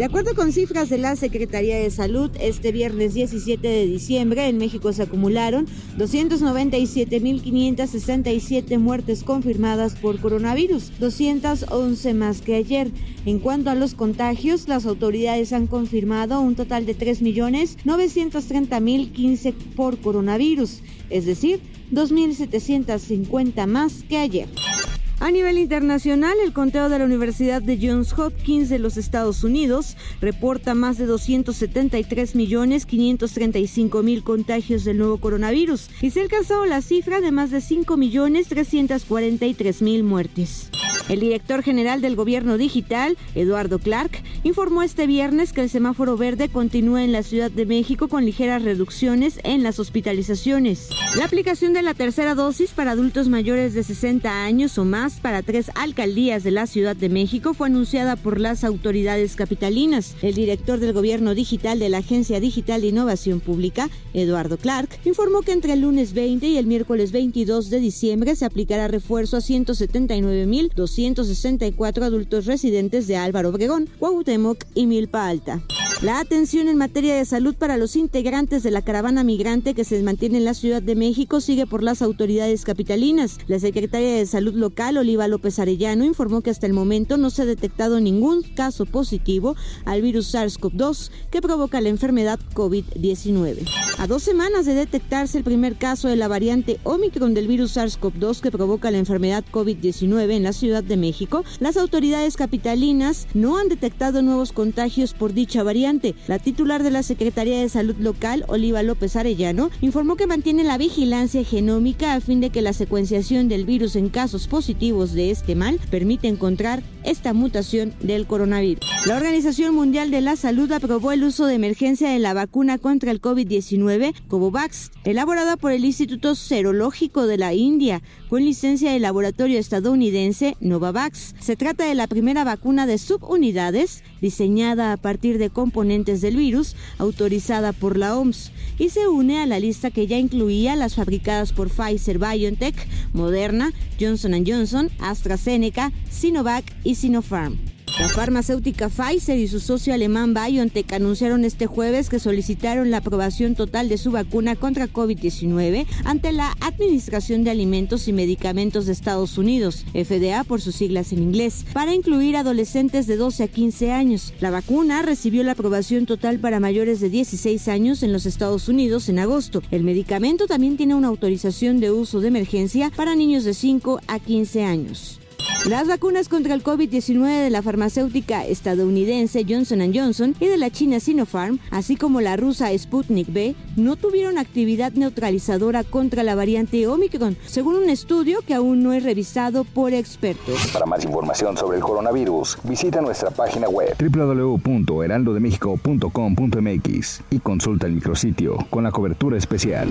De acuerdo con cifras de la Secretaría de Salud, este viernes 17 de diciembre en México se acumularon 297.567 muertes confirmadas por coronavirus, 211 más que ayer. En cuanto a los contagios, las autoridades han confirmado un total de 3.930.015 por coronavirus, es decir, 2.750 más que ayer. A nivel internacional, el conteo de la Universidad de Johns Hopkins de los Estados Unidos reporta más de 273 millones 535 mil contagios del nuevo coronavirus y se ha alcanzado la cifra de más de 5 millones 343 mil muertes. El director general del gobierno digital, Eduardo Clark, informó este viernes que el semáforo verde continúa en la Ciudad de México con ligeras reducciones en las hospitalizaciones. La aplicación de la tercera dosis para adultos mayores de 60 años o más para tres alcaldías de la Ciudad de México fue anunciada por las autoridades capitalinas. El director del gobierno digital de la Agencia Digital de Innovación Pública, Eduardo Clark, informó que entre el lunes 20 y el miércoles 22 de diciembre se aplicará refuerzo a 179.200 164 adultos residentes de Álvaro Obregón, Cuauhtémoc y Milpa Alta. La atención en materia de salud para los integrantes de la caravana migrante que se mantiene en la Ciudad de México sigue por las autoridades capitalinas. La secretaria de Salud local, Oliva López Arellano, informó que hasta el momento no se ha detectado ningún caso positivo al virus SARS-CoV-2 que provoca la enfermedad COVID-19. A dos semanas de detectarse el primer caso de la variante Omicron del virus SARS-CoV-2 que provoca la enfermedad COVID-19 en la Ciudad de México, las autoridades capitalinas no han detectado nuevos contagios por dicha variante la titular de la Secretaría de Salud Local, Oliva López Arellano, informó que mantiene la vigilancia genómica a fin de que la secuenciación del virus en casos positivos de este mal permita encontrar esta mutación del coronavirus. La Organización Mundial de la Salud aprobó el uso de emergencia de la vacuna contra el COVID-19 Covovax, elaborada por el Instituto Serológico de la India, con licencia del laboratorio estadounidense Novavax. Se trata de la primera vacuna de subunidades diseñada a partir de componentes del virus, autorizada por la OMS, y se une a la lista que ya incluía las fabricadas por Pfizer BioNTech, Moderna, Johnson Johnson, AstraZeneca, Sinovac y Sinopharm. La farmacéutica Pfizer y su socio alemán BioNTech anunciaron este jueves que solicitaron la aprobación total de su vacuna contra COVID-19 ante la Administración de Alimentos y Medicamentos de Estados Unidos, FDA por sus siglas en inglés, para incluir adolescentes de 12 a 15 años. La vacuna recibió la aprobación total para mayores de 16 años en los Estados Unidos en agosto. El medicamento también tiene una autorización de uso de emergencia para niños de 5 a 15 años. Las vacunas contra el COVID-19 de la farmacéutica estadounidense Johnson Johnson y de la china Sinopharm, así como la rusa Sputnik V, no tuvieron actividad neutralizadora contra la variante Omicron, según un estudio que aún no es revisado por expertos. Para más información sobre el coronavirus, visita nuestra página web www.heraldodemexico.com.mx y consulta el micrositio con la cobertura especial.